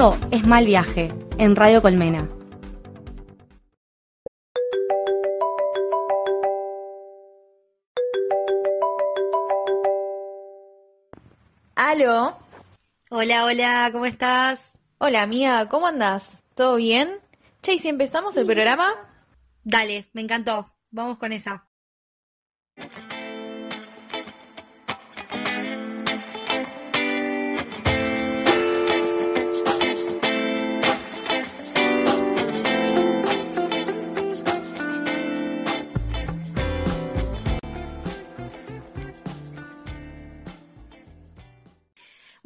Esto es Mal Viaje, en Radio Colmena. Aló. Hola, hola, ¿cómo estás? Hola, amiga, ¿cómo andás? ¿Todo bien? Che, ¿y si empezamos el programa? Dale, me encantó. Vamos con esa.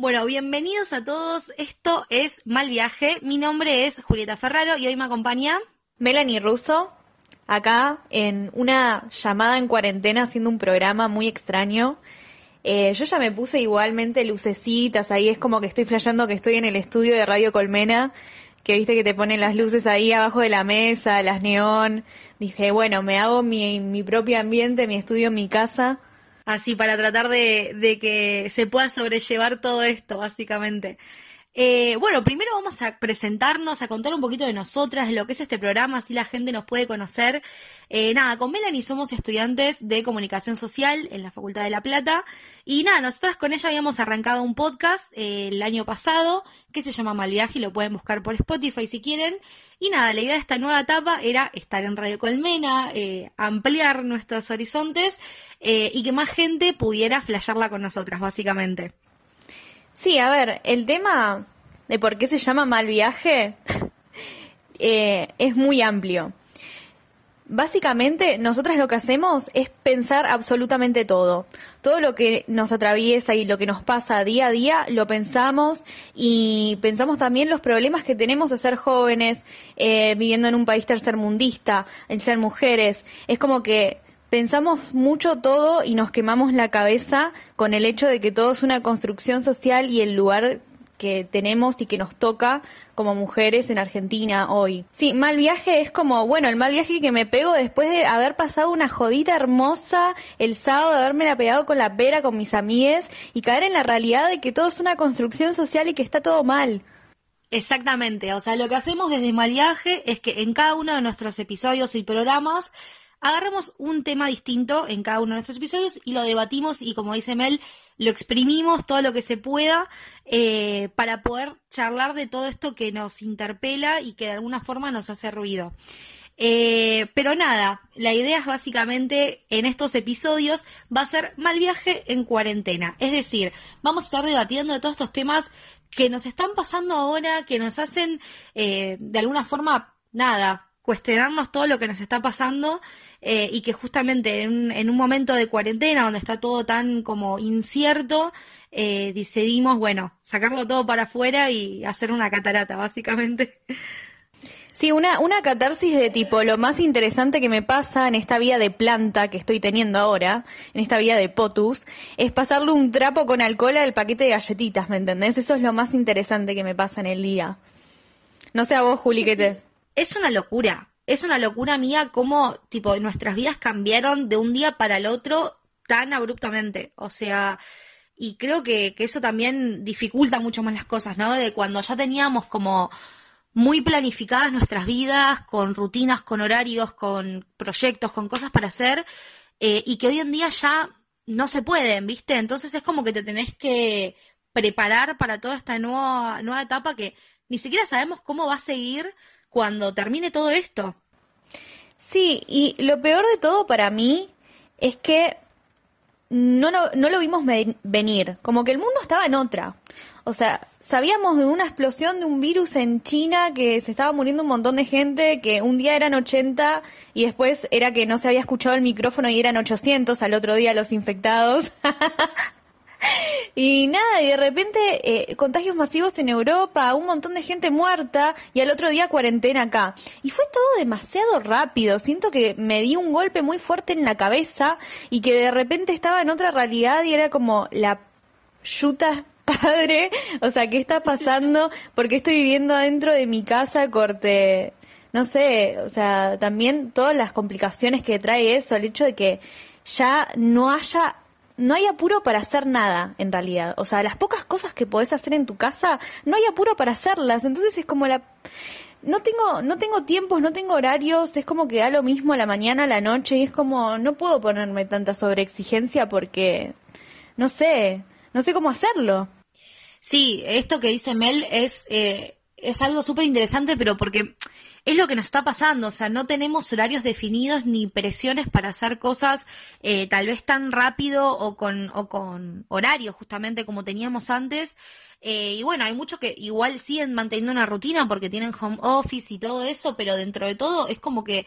Bueno, bienvenidos a todos. Esto es Mal Viaje. Mi nombre es Julieta Ferraro y hoy me acompaña Melanie Russo, acá en una llamada en cuarentena haciendo un programa muy extraño. Eh, yo ya me puse igualmente lucecitas, ahí es como que estoy flasheando que estoy en el estudio de Radio Colmena, que viste que te ponen las luces ahí abajo de la mesa, las neón. Dije, bueno, me hago mi, mi propio ambiente, mi estudio mi casa. Así, para tratar de, de que se pueda sobrellevar todo esto, básicamente. Eh, bueno, primero vamos a presentarnos, a contar un poquito de nosotras, de lo que es este programa, así la gente nos puede conocer. Eh, nada, con Melanie somos estudiantes de comunicación social en la Facultad de La Plata. Y nada, nosotras con ella habíamos arrancado un podcast eh, el año pasado que se llama Malviaje y lo pueden buscar por Spotify si quieren. Y nada, la idea de esta nueva etapa era estar en Radio Colmena, ampliar nuestros horizontes y que más gente pudiera flashearla con nosotras, básicamente. Sí, a ver, el tema de por qué se llama mal viaje eh, es muy amplio. Básicamente, nosotras lo que hacemos es pensar absolutamente todo. Todo lo que nos atraviesa y lo que nos pasa día a día, lo pensamos y pensamos también los problemas que tenemos de ser jóvenes, eh, viviendo en un país tercermundista, en ser mujeres. Es como que pensamos mucho todo y nos quemamos la cabeza con el hecho de que todo es una construcción social y el lugar que tenemos y que nos toca como mujeres en Argentina hoy. Sí, mal viaje es como, bueno, el mal viaje que me pego después de haber pasado una jodita hermosa el sábado, de haberme la pegado con la pera con mis amigues y caer en la realidad de que todo es una construcción social y que está todo mal. Exactamente, o sea, lo que hacemos desde Mal Viaje es que en cada uno de nuestros episodios y programas agarramos un tema distinto en cada uno de nuestros episodios y lo debatimos y como dice Mel, lo exprimimos todo lo que se pueda eh, para poder charlar de todo esto que nos interpela y que de alguna forma nos hace ruido. Eh, pero nada, la idea es básicamente en estos episodios va a ser mal viaje en cuarentena. Es decir, vamos a estar debatiendo de todos estos temas que nos están pasando ahora, que nos hacen eh, de alguna forma, nada, cuestionarnos todo lo que nos está pasando eh, y que justamente en, un momento de cuarentena donde está todo tan como incierto, eh, decidimos, bueno, sacarlo todo para afuera y hacer una catarata, básicamente. Sí, una, una catarsis de tipo, lo más interesante que me pasa en esta vida de planta que estoy teniendo ahora, en esta vida de potus, es pasarle un trapo con alcohol al paquete de galletitas, ¿me entendés? Eso es lo más interesante que me pasa en el día. No sé a vos, Juli, ¿qué te...? Es una locura es una locura mía cómo, tipo, nuestras vidas cambiaron de un día para el otro tan abruptamente. O sea, y creo que, que eso también dificulta mucho más las cosas, ¿no? De cuando ya teníamos como muy planificadas nuestras vidas, con rutinas, con horarios, con proyectos, con cosas para hacer, eh, y que hoy en día ya no se pueden, ¿viste? Entonces es como que te tenés que preparar para toda esta nueva, nueva etapa que ni siquiera sabemos cómo va a seguir cuando termine todo esto. Sí, y lo peor de todo para mí es que no, no, lo vimos venir, como que el mundo estaba en otra. O sea, sabíamos de una explosión de un virus en China que se estaba muriendo un montón de gente, que un día eran 80 y después era que no se había escuchado el micrófono y eran 800 al otro día los infectados. Y nada, y de repente eh, contagios masivos en Europa, un montón de gente muerta y al otro día cuarentena acá. Y fue todo demasiado rápido. Siento que me di un golpe muy fuerte en la cabeza y que de repente estaba en otra realidad y era como la yuta padre. O sea, ¿qué está pasando? Porque estoy viviendo adentro de mi casa corte? No sé, o sea, también todas las complicaciones que trae eso, el hecho de que ya no haya no hay apuro para hacer nada, en realidad. O sea, las pocas cosas que podés hacer en tu casa, no hay apuro para hacerlas. Entonces es como la... No tengo, no tengo tiempos, no tengo horarios, es como que da lo mismo a la mañana, a la noche, y es como, no puedo ponerme tanta sobreexigencia porque, no sé, no sé cómo hacerlo. Sí, esto que dice Mel es, eh, es algo súper interesante, pero porque es lo que nos está pasando, o sea, no tenemos horarios definidos ni presiones para hacer cosas eh, tal vez tan rápido o con, o con horarios justamente como teníamos antes. Eh, y bueno, hay muchos que igual siguen manteniendo una rutina porque tienen home office y todo eso, pero dentro de todo es como que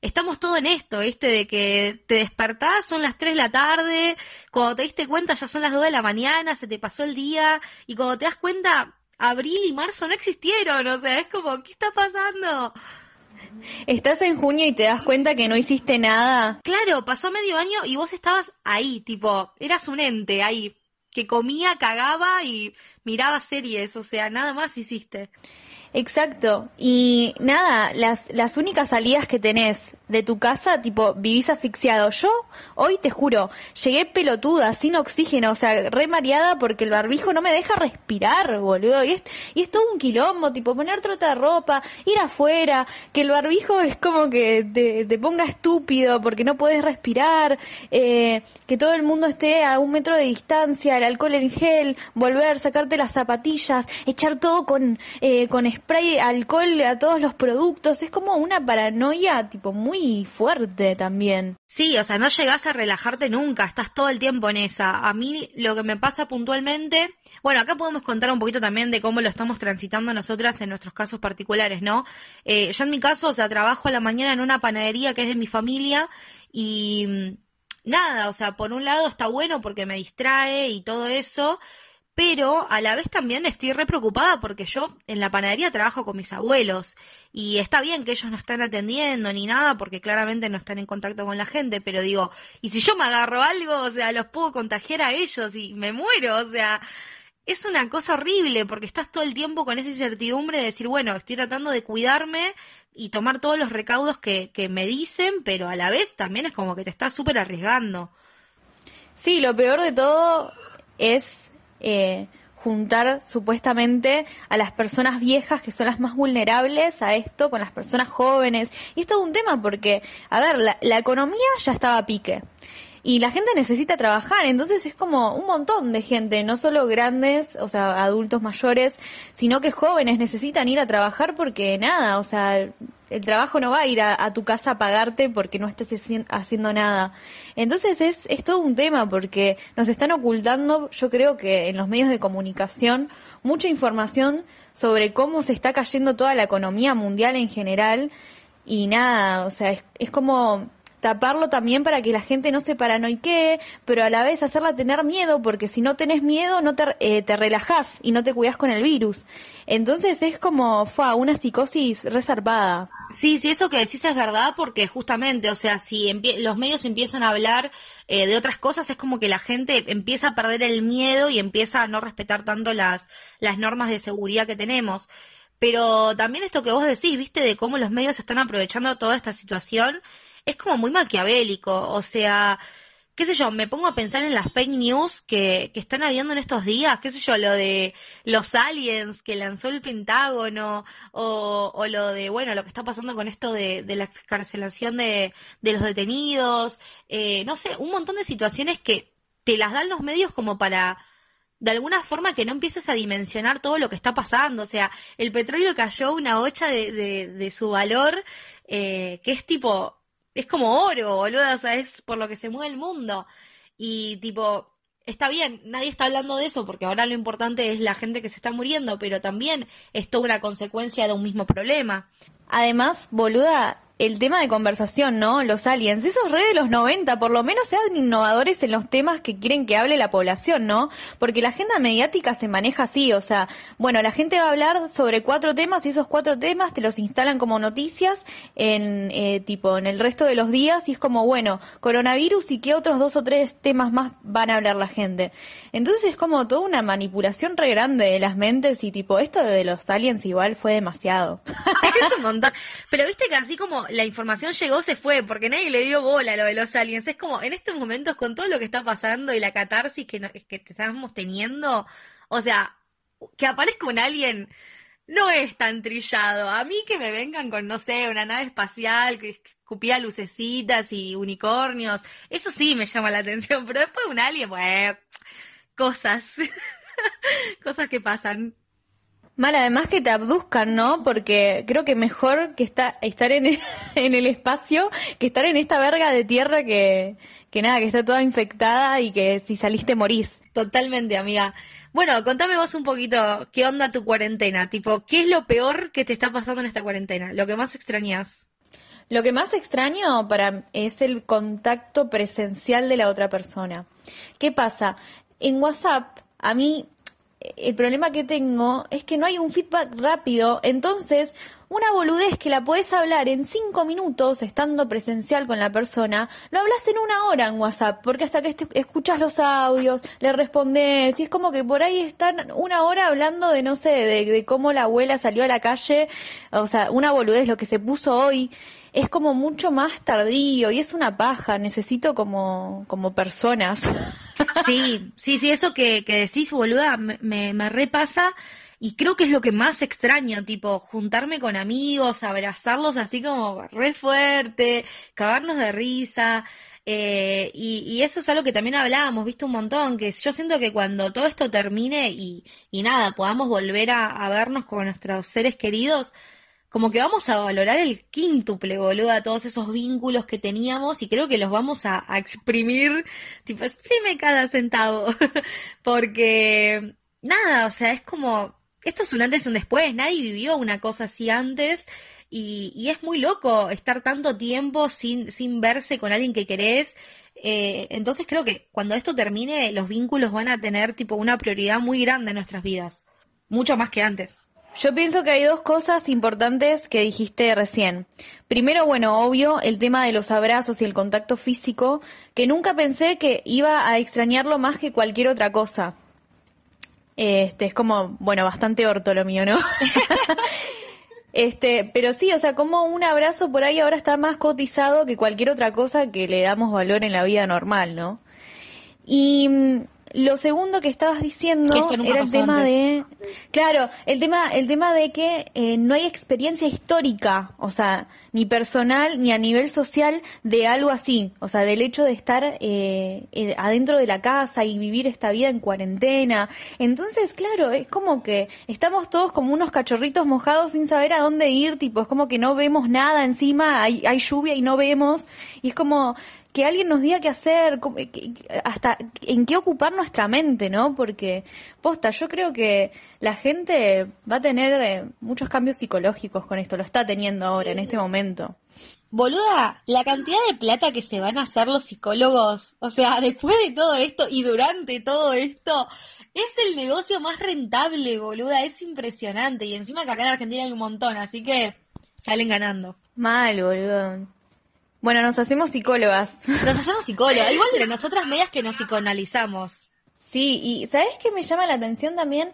estamos todo en esto, este de que te despertás, son las 3 de la tarde, cuando te diste cuenta ya son las 2 de la mañana, se te pasó el día, y cuando te das cuenta abril y marzo no existieron, o sea, es como, ¿qué está pasando? Estás en junio y te das cuenta que no hiciste nada. Claro, pasó medio año y vos estabas ahí, tipo, eras un ente ahí, que comía, cagaba y miraba series, o sea, nada más hiciste. Exacto. Y nada, las, las únicas salidas que tenés de tu casa, tipo, vivís asfixiado. Yo, hoy te juro, llegué pelotuda, sin oxígeno, o sea, re mareada porque el barbijo no me deja respirar, boludo. Y es, y es todo un quilombo, tipo, poner trota de ropa, ir afuera, que el barbijo es como que te, te ponga estúpido porque no puedes respirar, eh, que todo el mundo esté a un metro de distancia, el alcohol en gel, volver, sacarte las zapatillas, echar todo con, eh, con spray, alcohol a todos los productos. Es como una paranoia, tipo, muy fuerte también. Sí, o sea, no llegás a relajarte nunca, estás todo el tiempo en esa. A mí lo que me pasa puntualmente, bueno, acá podemos contar un poquito también de cómo lo estamos transitando nosotras en nuestros casos particulares, ¿no? Eh, yo en mi caso, o sea, trabajo a la mañana en una panadería que es de mi familia y mm, nada, o sea, por un lado está bueno porque me distrae y todo eso, pero a la vez también estoy re preocupada porque yo en la panadería trabajo con mis abuelos y está bien que ellos no están atendiendo ni nada porque claramente no están en contacto con la gente, pero digo, ¿y si yo me agarro algo? O sea, los puedo contagiar a ellos y me muero, o sea, es una cosa horrible porque estás todo el tiempo con esa incertidumbre de decir, bueno, estoy tratando de cuidarme y tomar todos los recaudos que, que me dicen, pero a la vez también es como que te estás súper arriesgando. Sí, lo peor de todo es eh, juntar supuestamente a las personas viejas que son las más vulnerables a esto con las personas jóvenes. Y esto es un tema porque, a ver, la, la economía ya estaba a pique y la gente necesita trabajar, entonces es como un montón de gente, no solo grandes, o sea, adultos mayores, sino que jóvenes necesitan ir a trabajar porque nada, o sea, el trabajo no va a ir a, tu casa a pagarte porque no estés haciendo nada. Entonces es, es todo un tema porque nos están ocultando, yo creo que en los medios de comunicación, mucha información sobre cómo se está cayendo toda la economía mundial en general y nada, o sea, es, es como taparlo también para que la gente no se paranoique, pero a la vez hacerla tener miedo, porque si no tenés miedo no te, eh, relajás y no te cuidas con el virus. Entonces es como fue una psicosis reservada. Sí, sí, eso que decís es verdad, porque justamente, o sea, si los medios empiezan a hablar eh, de otras cosas, es como que la gente empieza a perder el miedo y empieza a no respetar tanto las, las normas de seguridad que tenemos. Pero también esto que vos decís, viste, de cómo los medios están aprovechando toda esta situación es como muy maquiavélico, o sea, qué sé yo, me pongo a pensar en las fake news que, que están habiendo en estos días, qué sé yo, lo de los aliens que lanzó el Pentágono, o, o lo de, bueno, lo que está pasando con esto de, de la excarcelación de, de los detenidos, eh, no sé, un montón de situaciones que te las dan los medios como para de alguna forma que no empieces a dimensionar todo lo que está pasando. O sea, el petróleo cayó una hocha de, de, su valor, eh, que es tipo, es como oro, boludo, o sea, es por lo que se mueve el mundo. Y tipo, está bien, nadie está hablando de eso porque ahora lo importante es la gente que se está muriendo, pero también es toda una consecuencia de un mismo problema. Además, boluda, el tema de conversación, ¿no? Los aliens, esos re de los 90, por lo menos sean innovadores en los temas que quieren que hable la población, ¿no? Porque la agenda mediática se maneja así, o sea, bueno, la gente va a hablar sobre cuatro temas y esos cuatro temas te los instalan como noticias en, eh, tipo, en el resto de los días y es como, bueno, coronavirus y qué otros dos o tres temas más van a hablar la gente. Entonces es como toda una manipulación re grande de las mentes y tipo, esto de los aliens igual fue demasiado. es un montón. Pero viste que así como la información llegó, se fue, porque nadie le dio bola a lo de los aliens. Es como, en estos momentos, con todo lo que está pasando y la catarsis que, que estamos teniendo, o sea, que aparezca un alien no es tan trillado. A mí que me vengan con, no sé, una nave espacial que escupía lucecitas y unicornios, eso sí me llama la atención, pero después un alien, pues, cosas, cosas que pasan. Mal, además que te abduzcan, ¿no? Porque creo que mejor que está, estar en el, en el espacio que estar en esta verga de tierra que, que nada, que está toda infectada y que si saliste morís. Totalmente, amiga. Bueno, contame vos un poquito qué onda tu cuarentena, tipo, ¿qué es lo peor que te está pasando en esta cuarentena? Lo que más extrañas. Lo que más extraño para es el contacto presencial de la otra persona. ¿Qué pasa? En WhatsApp, a mí el problema que tengo es que no hay un feedback rápido, entonces una boludez que la puedes hablar en cinco minutos estando presencial con la persona, lo hablas en una hora en WhatsApp, porque hasta que escuchas los audios, le respondes, y es como que por ahí están una hora hablando de, no sé, de, cómo la abuela salió a la calle, o sea, una boludez, lo que se puso hoy, es como mucho más tardío y es una paja, necesito como, como personas. Sí, sí, sí, eso que, que decís, boluda, me, me repasa. Y creo que es lo que más extraño, tipo, juntarme con amigos, abrazarlos así como re fuerte, cagarnos de risa. Eh, y, eso es algo que también hablábamos, visto un montón, que yo siento que cuando todo esto termine y, y nada, podamos volver a, vernos con nuestros seres queridos, como que vamos a valorar el quíntuple, boluda, todos esos vínculos que teníamos y creo que los vamos a, a exprimir, tipo, exprime cada centavo, porque nada, o sea, es como esto es un antes y un después, nadie vivió una cosa así antes y, es muy loco estar tanto tiempo sin, sin verse con alguien que querés. Eh, entonces creo que cuando esto termine los vínculos van a tener tipo una prioridad muy grande en nuestras vidas, mucho más que antes. Yo pienso que hay dos cosas importantes que dijiste recién. Primero, bueno, obvio, el tema de los abrazos y el contacto físico, que nunca pensé que iba a extrañarlo más que cualquier otra cosa. Este, es como, bueno, bastante orto lo mío, ¿no? este, pero sí, o sea, como un abrazo por ahí ahora está más cotizado que cualquier otra cosa que le damos valor en la vida normal, ¿no? Y mm, lo segundo que estabas diciendo era el tema de, claro, el tema, el tema de que eh, no hay experiencia histórica, o sea, ni personal ni a nivel social de algo así, o sea, del hecho de estar eh, eh, adentro de la casa y vivir esta vida en cuarentena. Entonces, claro, es como que estamos todos como unos cachorritos mojados sin saber a dónde ir, tipo, es como que no vemos nada encima, hay, hay lluvia y no vemos, y es como que alguien nos diga qué hacer, hasta en qué ocupar nuestra mente, ¿no? Porque, posta, yo creo que la gente va a tener eh, muchos cambios psicológicos con esto, lo está teniendo ahora, en este momento. Boluda, la cantidad de plata que se van a hacer los psicólogos, o sea, después de todo esto y durante todo esto, es el negocio más rentable, boluda, es impresionante. Y encima que acá en Argentina hay un montón, así que salen ganando. Mal, boludo. Bueno, nos hacemos psicólogas. Nos hacemos psicólogas. Igual de nosotras medias que nos psicoanalizamos. Sí, y ¿sabes qué me llama la atención también?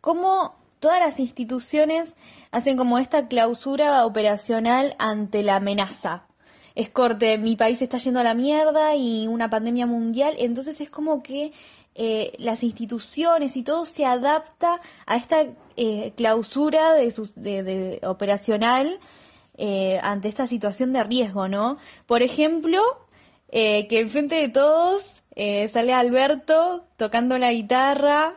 Cómo todas las instituciones hacen como esta clausura operacional ante la amenaza. Es corte, mi país está yendo a la mierda y una pandemia mundial, entonces es como que eh, las instituciones y todo se adapta a esta eh, clausura de, de operacional eh, ante esta situación de riesgo, ¿no? Por ejemplo, eh, que frente de todos eh, sale Alberto tocando la guitarra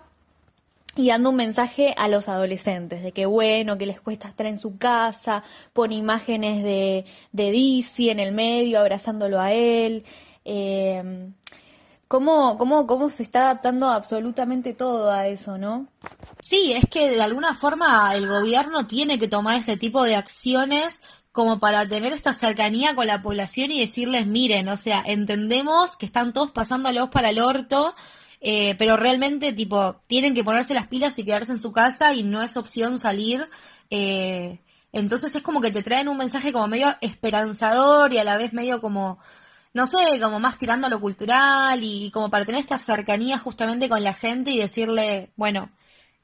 y dando un mensaje a los adolescentes de que bueno, que les cuesta estar en su casa, pone imágenes de, de Dizzy en el medio abrazándolo a él. Eh, cómo, cómo, cómo se está adaptando absolutamente todo a eso, ¿no? Sí, es que de alguna forma el gobierno tiene que tomar ese tipo de acciones como para tener esta cercanía con la población y decirles, miren, o sea, entendemos que están todos pasándolos para el orto, eh, pero realmente, tipo, tienen que ponerse las pilas y quedarse en su casa y no es opción salir. Eh, entonces es como que te traen un mensaje como medio esperanzador y a la vez medio como no sé, como más tirando a lo cultural y, como para tener esta cercanía justamente con la gente y decirle, bueno,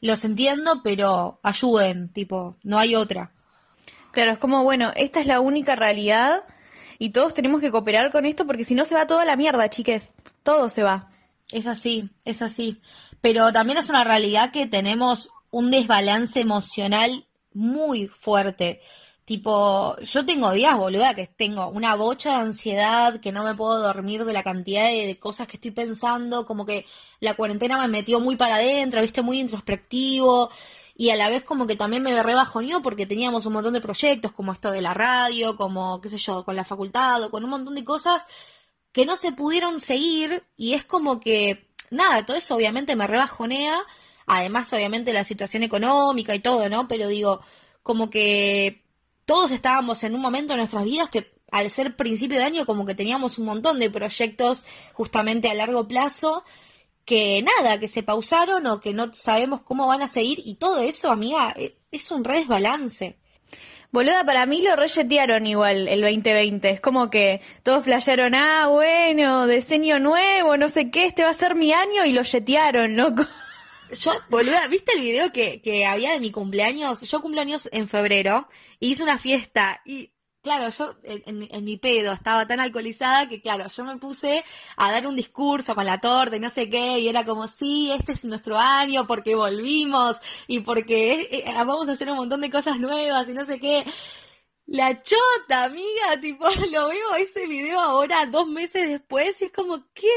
los entiendo, pero ayuden, tipo, no hay otra. Claro, es como, bueno, esta es la única realidad y todos tenemos que cooperar con esto porque si no se va toda la mierda, chiques. Todo se va. Es así, es así. Pero también es una realidad que tenemos un desbalance emocional muy fuerte. Tipo, yo tengo días, boluda, que tengo una bocha de ansiedad, que no me puedo dormir de la cantidad de, cosas que estoy pensando, como que la cuarentena me metió muy para adentro, viste, muy introspectivo, y a la vez como que también me rebajoneó porque teníamos un montón de proyectos, como esto de la radio, como, qué sé yo, con la facultad, o con un montón de cosas que no se pudieron seguir, y es como que, nada, todo eso obviamente me rebajonea, además obviamente la situación económica y todo, ¿no? Pero digo, como que todos estábamos en un momento de nuestras vidas que al ser principio de año como que teníamos un montón de proyectos justamente a largo plazo que nada, que se pausaron o que no sabemos cómo van a seguir y todo eso, amiga, e, es un re desbalance. Boluda, para mí lo reyetearon igual el 2020. Es como que todos flashearon, ah, bueno, diseño nuevo, no sé qué, este va a ser mi año y lo yetearon, loco. Yo, boluda, ¿viste el video que, que había de mi cumpleaños? Yo cumpleaños en febrero y hice una fiesta y claro, yo en, mi pedo estaba tan alcoholizada que, claro, yo me puse a dar un discurso con la torta y no sé qué, y era como, sí, este es nuestro año porque volvimos y porque eh, eh, vamos a hacer un montón de cosas nuevas y no sé qué. La chota, amiga, tipo, lo veo ese video ahora, dos meses después, y es como, ¿qué?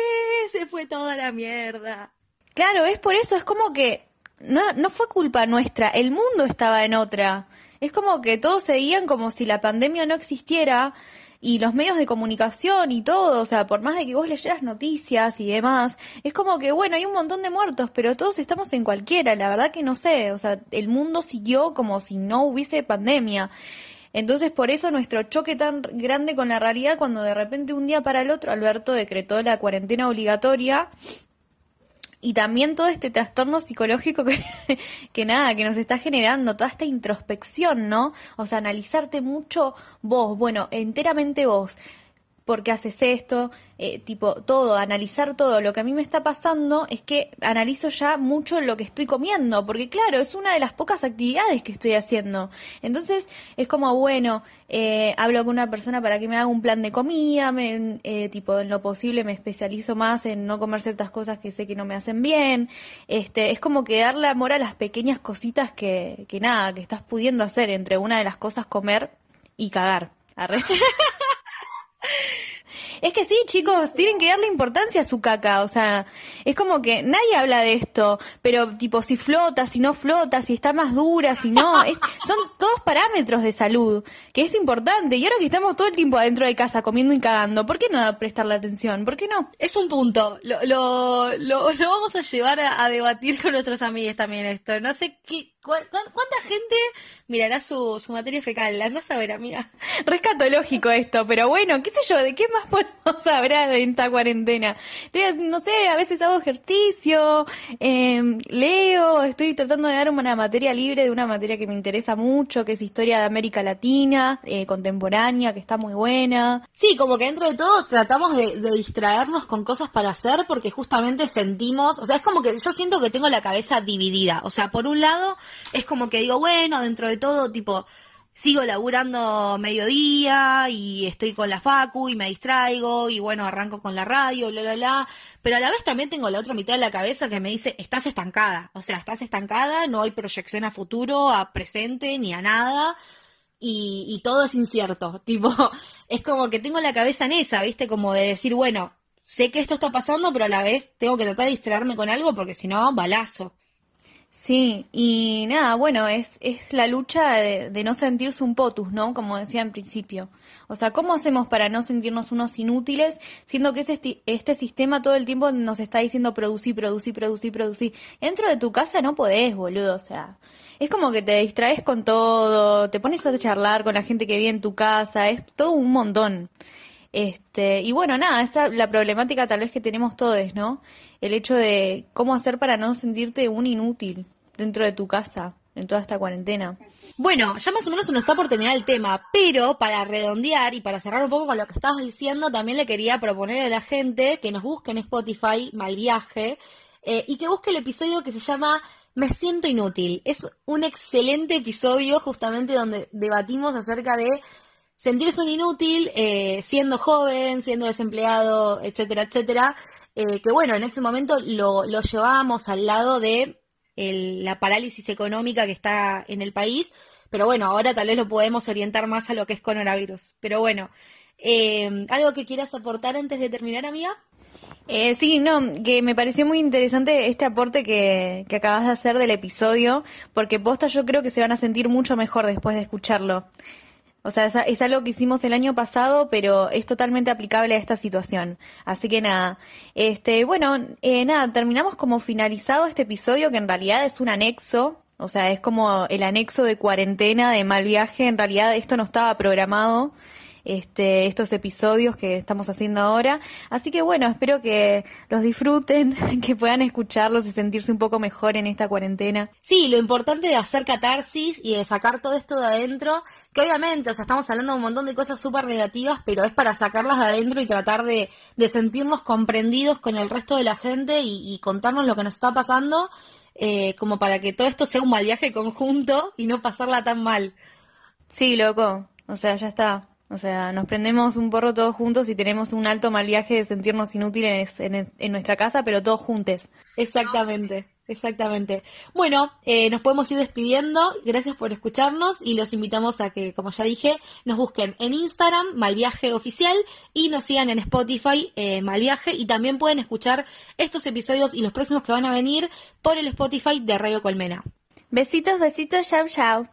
Se fue toda la mierda. Claro, es por eso, es como que no, fue culpa nuestra, el mundo estaba en otra. Es como que todos seguían como si la pandemia no existiera y los medios de comunicación y todo, o sea, por más de que vos leyeras noticias y demás, es como que, bueno, hay un montón de muertos, pero todos estamos en cualquiera, la verdad que no sé, o sea, el mundo siguió como si no hubiese pandemia. Entonces, por eso nuestro choque tan grande con la realidad, cuando de repente un día para el otro Alberto decretó la cuarentena obligatoria y también todo este trastorno psicológico que, que nada, que nos está generando, toda esta introspección, ¿no? O sea, analizarte mucho vos, bueno, enteramente vos, por qué haces esto, eh, tipo todo, analizar todo. Lo que a mí me está pasando es que analizo ya mucho lo que estoy comiendo, porque claro, es una de las pocas actividades que estoy haciendo. Entonces es como, bueno, eh, hablo con una persona para que me haga un plan de comida, me, eh, tipo en lo posible me especializo más en no comer ciertas cosas que sé que no me hacen bien. Este, es como que darle amor a las pequeñas cositas que, que nada, que estás pudiendo hacer entre una de las cosas comer y cagar. Es que sí, chicos, tienen que darle importancia a su caca. O sea, es como que nadie habla de esto, pero tipo, si flota, si no flota, si está más dura, si no. Es, son todos parámetros de salud, que es importante. Y ahora que estamos todo el tiempo adentro de casa comiendo y cagando, ¿por qué no prestarle atención? ¿Por qué no? Es un punto. Lo, lo, lo, vamos a llevar a debatir con nuestros amigos también esto. No sé qué, ¿Cuánta gente mirará su, su materia fecal? Anda a saber, amiga. Rescatológico esto, pero bueno, qué sé yo, ¿de qué más podemos hablar en esta cuarentena? no sé, a veces hago ejercicio, eh, leo, estoy tratando de dar una materia libre de una materia que me interesa mucho, que es historia de América Latina, eh, contemporánea, que está muy buena. Sí, como que dentro de todo tratamos de distraernos con cosas para hacer porque justamente sentimos, o sea, es como que yo siento que tengo la cabeza dividida, o sea, por un lado es como que digo, bueno, dentro de todo, tipo, sigo laburando mediodía y estoy con la facu y me distraigo y bueno, arranco con la radio, bla, bla, bla. Pero a la vez también tengo la otra mitad de la cabeza que me dice, estás estancada. O sea, estás estancada, no hay proyección a futuro, a presente, ni a nada. Y, y todo es incierto. Tipo, es como que tengo la cabeza en esa, ¿viste? Como de decir, bueno, sé que esto está pasando, pero a la vez tengo que tratar de distraerme con algo porque si no, balazo. Sí, y nada, bueno, es, es la lucha de, no sentirse un potus, ¿no? Como decía en principio. O sea, ¿cómo hacemos para no sentirnos unos inútiles, siendo que este, este sistema todo el tiempo nos está diciendo producir, producir, producir, producir? Dentro de tu casa no podés, boludo, o sea, es como que te distraes con todo, te pones a charlar con la gente que vive en tu casa, es todo un montón. Este, y bueno, nada, esa es la problemática tal vez que tenemos todos, ¿no? El hecho de cómo hacer para no sentirte un inútil dentro de tu casa en toda esta cuarentena. Bueno, ya más o menos se nos está por terminar el tema, pero para redondear y para cerrar un poco con lo que estabas diciendo, también le quería proponer a la gente que nos busque en Spotify Mal Viaje. eh, y que busque el episodio que se llama Me siento inútil. Es un excelente episodio justamente donde debatimos acerca de sentirse un inútil eh, siendo joven, siendo desempleado, etcétera, etcétera. Eh, que bueno, en ese momento lo, lo llevábamos al lado de la parálisis económica que está en el país, pero bueno, ahora tal vez lo podemos orientar más a lo que es coronavirus. Pero bueno, eh, ¿algo que quieras aportar antes de terminar, amiga? Eh, sí, no, que me pareció muy interesante este aporte que, que acabas de hacer del episodio, porque posta yo creo que se van a sentir mucho mejor después de escucharlo. O sea, es, algo que hicimos el año pasado, pero es totalmente aplicable a esta situación. Así que nada, este, bueno, eh, nada, terminamos como finalizado este episodio que en realidad es un anexo, o sea, es como el anexo de cuarentena de mal viaje. En realidad esto no estaba programado este, estos episodios que estamos haciendo ahora. Así que bueno, espero que los disfruten, que puedan escucharlos y sentirse un poco mejor en esta cuarentena. Sí, lo importante de hacer catarsis y de sacar todo esto de adentro, que obviamente, o sea, estamos hablando de un montón de cosas súper negativas, pero es para sacarlas de adentro y tratar de, sentirnos comprendidos con el resto de la gente y, contarnos lo que nos está pasando, eh, como para que todo esto sea un mal viaje conjunto y no pasarla tan mal. Sí, loco. O sea, ya está. O sea, nos prendemos un porro todos juntos y tenemos un alto mal viaje de sentirnos inútiles en, nuestra casa, pero todos juntos. Exactamente, exactamente. Bueno, eh, nos podemos ir despidiendo. Gracias por escucharnos y los invitamos a que, como ya dije, nos busquen en Instagram, Malviaje Oficial, y nos sigan en Spotify, eh, Malviaje, y también pueden escuchar estos episodios y los próximos que van a venir por el Spotify de Radio Colmena. Besitos, besitos, chau, chau.